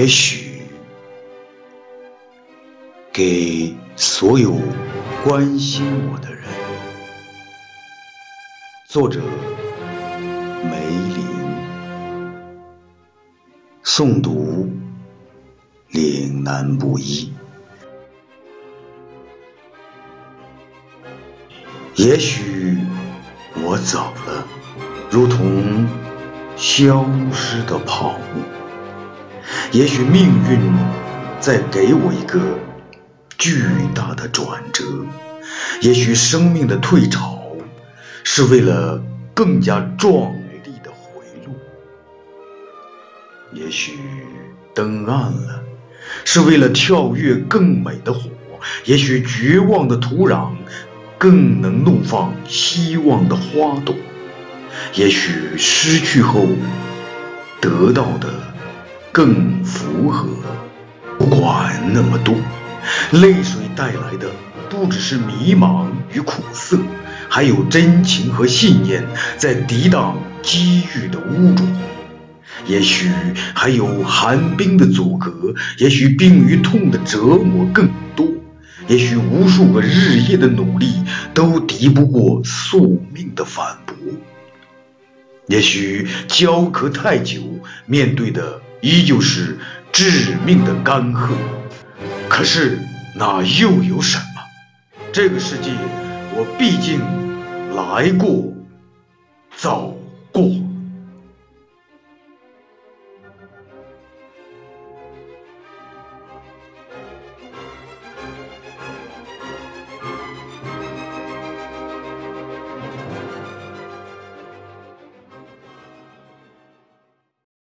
也许给所有关心我的人。作者：梅林。诵读：岭南布衣。也许我走了，如同消失的泡沫。也许命运在给我一个巨大的转折，也许生命的退潮是为了更加壮丽的回路，也许灯暗了是为了跳跃更美的火，也许绝望的土壤更能怒放希望的花朵，也许失去后得到的。更符合。不管那么多，泪水带来的不只是迷茫与苦涩，还有真情和信念在抵挡机遇的污浊。也许还有寒冰的阻隔，也许病与痛的折磨更多，也许无数个日夜的努力都敌不过宿命的反驳。也许焦渴太久，面对的。依旧是致命的干涸。可是那又有什么？这个世界我毕竟来过走过。